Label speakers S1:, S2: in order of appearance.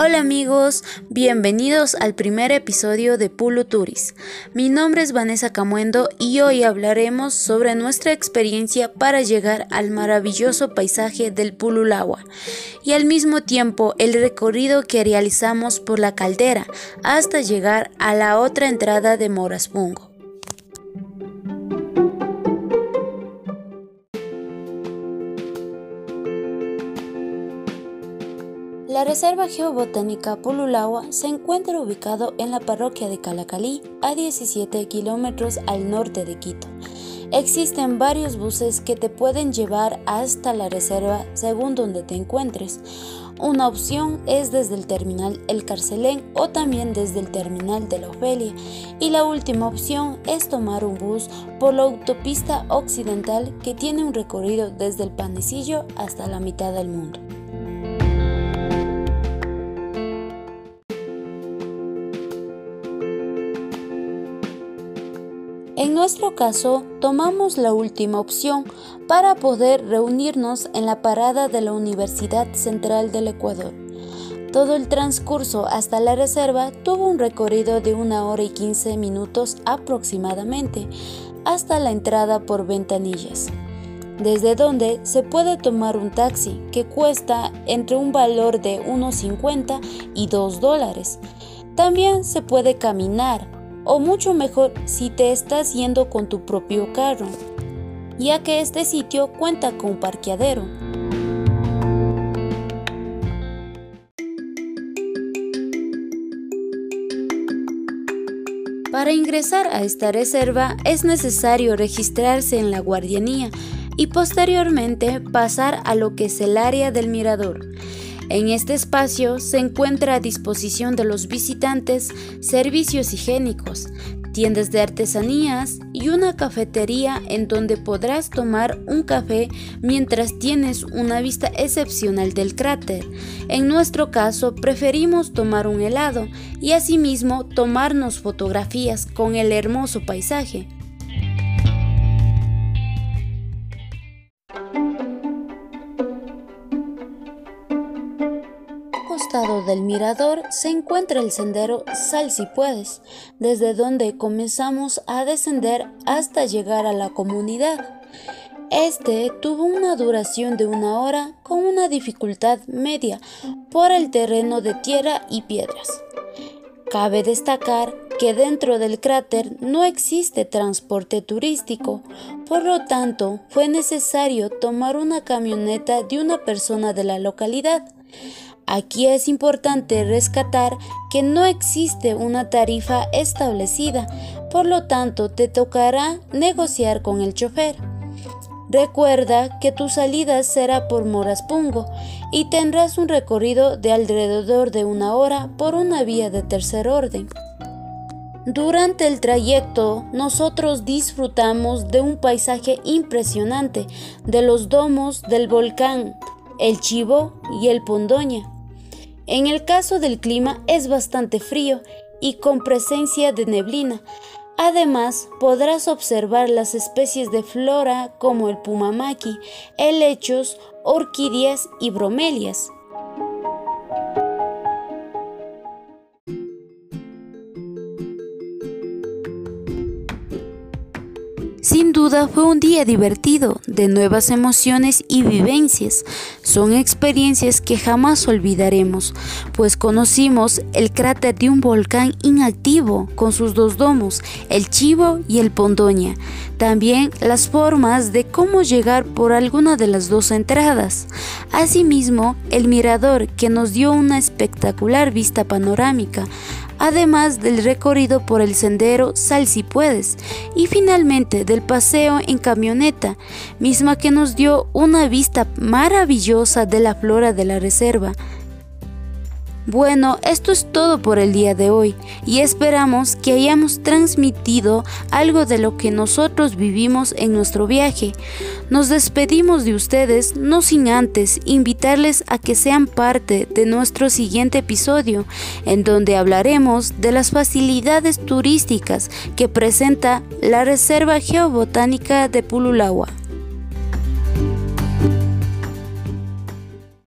S1: Hola amigos, bienvenidos al primer episodio de Pulu Turis. Mi nombre es Vanessa Camuendo y hoy hablaremos sobre nuestra experiencia para llegar al maravilloso paisaje del Pululagua y al mismo tiempo el recorrido que realizamos por la caldera hasta llegar a la otra entrada de Moraspungo. La Reserva Geobotánica Pululagua se encuentra ubicado en la parroquia de Calacalí, a 17 kilómetros al norte de Quito. Existen varios buses que te pueden llevar hasta la reserva según donde te encuentres. Una opción es desde el terminal El Carcelén o también desde el terminal de la Ofelia. Y la última opción es tomar un bus por la autopista occidental que tiene un recorrido desde el Panecillo hasta la mitad del mundo. En nuestro caso, tomamos la última opción para poder reunirnos en la parada de la Universidad Central del Ecuador. Todo el transcurso hasta la reserva tuvo un recorrido de una hora y 15 minutos aproximadamente, hasta la entrada por ventanillas, desde donde se puede tomar un taxi que cuesta entre un valor de 1,50 y 2 dólares. También se puede caminar o mucho mejor si te estás yendo con tu propio carro, ya que este sitio cuenta con parqueadero. Para ingresar a esta reserva es necesario registrarse en la guardianía y posteriormente pasar a lo que es el área del mirador. En este espacio se encuentra a disposición de los visitantes servicios higiénicos, tiendas de artesanías y una cafetería en donde podrás tomar un café mientras tienes una vista excepcional del cráter. En nuestro caso preferimos tomar un helado y asimismo tomarnos fotografías con el hermoso paisaje. Del mirador se encuentra el sendero Sal si puedes, desde donde comenzamos a descender hasta llegar a la comunidad. Este tuvo una duración de una hora con una dificultad media por el terreno de tierra y piedras. Cabe destacar que dentro del cráter no existe transporte turístico, por lo tanto fue necesario tomar una camioneta de una persona de la localidad. Aquí es importante rescatar que no existe una tarifa establecida, por lo tanto te tocará negociar con el chofer. Recuerda que tu salida será por Moraspungo y tendrás un recorrido de alrededor de una hora por una vía de tercer orden. Durante el trayecto nosotros disfrutamos de un paisaje impresionante de los domos del volcán, el Chivo y el Pondoña. En el caso del clima es bastante frío y con presencia de neblina. Además, podrás observar las especies de flora como el pumamaki, helechos, orquídeas y bromelias. Sin duda fue un día divertido, de nuevas emociones y vivencias. Son experiencias que jamás olvidaremos, pues conocimos el cráter de un volcán inactivo con sus dos domos, el Chivo y el Pondoña. También las formas de cómo llegar por alguna de las dos entradas. Asimismo, el mirador que nos dio una espectacular vista panorámica además del recorrido por el sendero Sal si puedes y finalmente del paseo en camioneta, misma que nos dio una vista maravillosa de la flora de la reserva, bueno, esto es todo por el día de hoy y esperamos que hayamos transmitido algo de lo que nosotros vivimos en nuestro viaje. Nos despedimos de ustedes no sin antes invitarles a que sean parte de nuestro siguiente episodio en donde hablaremos de las facilidades turísticas que presenta la Reserva Geobotánica de Pululagua.